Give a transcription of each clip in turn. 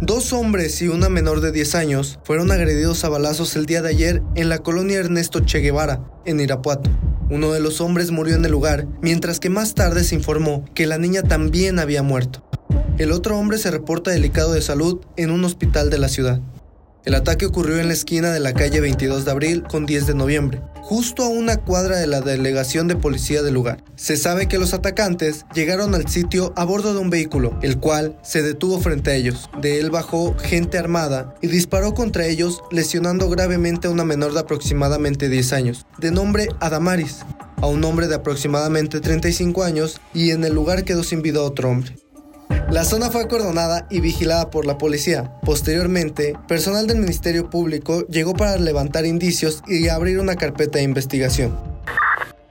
Dos hombres y una menor de 10 años fueron agredidos a balazos el día de ayer en la colonia Ernesto Che Guevara, en Irapuato. Uno de los hombres murió en el lugar, mientras que más tarde se informó que la niña también había muerto. El otro hombre se reporta delicado de salud en un hospital de la ciudad. El ataque ocurrió en la esquina de la calle 22 de abril con 10 de noviembre, justo a una cuadra de la delegación de policía del lugar. Se sabe que los atacantes llegaron al sitio a bordo de un vehículo, el cual se detuvo frente a ellos. De él bajó gente armada y disparó contra ellos, lesionando gravemente a una menor de aproximadamente 10 años, de nombre Adamaris, a un hombre de aproximadamente 35 años y en el lugar quedó sin vida otro hombre. La zona fue acordonada y vigilada por la policía. Posteriormente, personal del Ministerio Público llegó para levantar indicios y abrir una carpeta de investigación.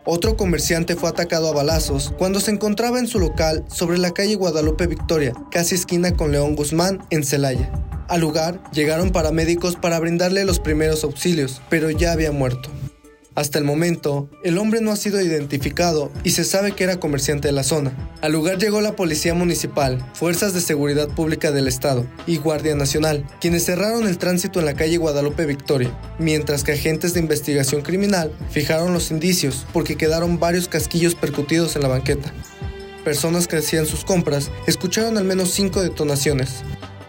Otro comerciante fue atacado a balazos cuando se encontraba en su local sobre la calle Guadalupe Victoria, casi esquina con León Guzmán, en Celaya. Al lugar llegaron paramédicos para brindarle los primeros auxilios, pero ya había muerto. Hasta el momento, el hombre no ha sido identificado y se sabe que era comerciante de la zona. Al lugar llegó la Policía Municipal, Fuerzas de Seguridad Pública del Estado y Guardia Nacional, quienes cerraron el tránsito en la calle Guadalupe Victoria, mientras que agentes de investigación criminal fijaron los indicios porque quedaron varios casquillos percutidos en la banqueta. Personas que hacían sus compras escucharon al menos cinco detonaciones,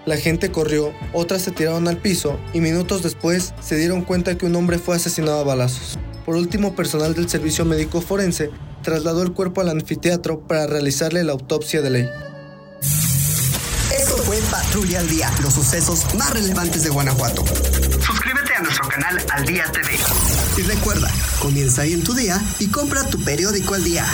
la gente corrió, otras se tiraron al piso y minutos después se dieron cuenta que un hombre fue asesinado a balazos. Por último, personal del Servicio Médico Forense trasladó el cuerpo al anfiteatro para realizarle la autopsia de ley. Esto fue Patrulla al Día, los sucesos más relevantes de Guanajuato. Suscríbete a nuestro canal Al Día TV. Y recuerda, comienza ahí en tu día y compra tu periódico al día.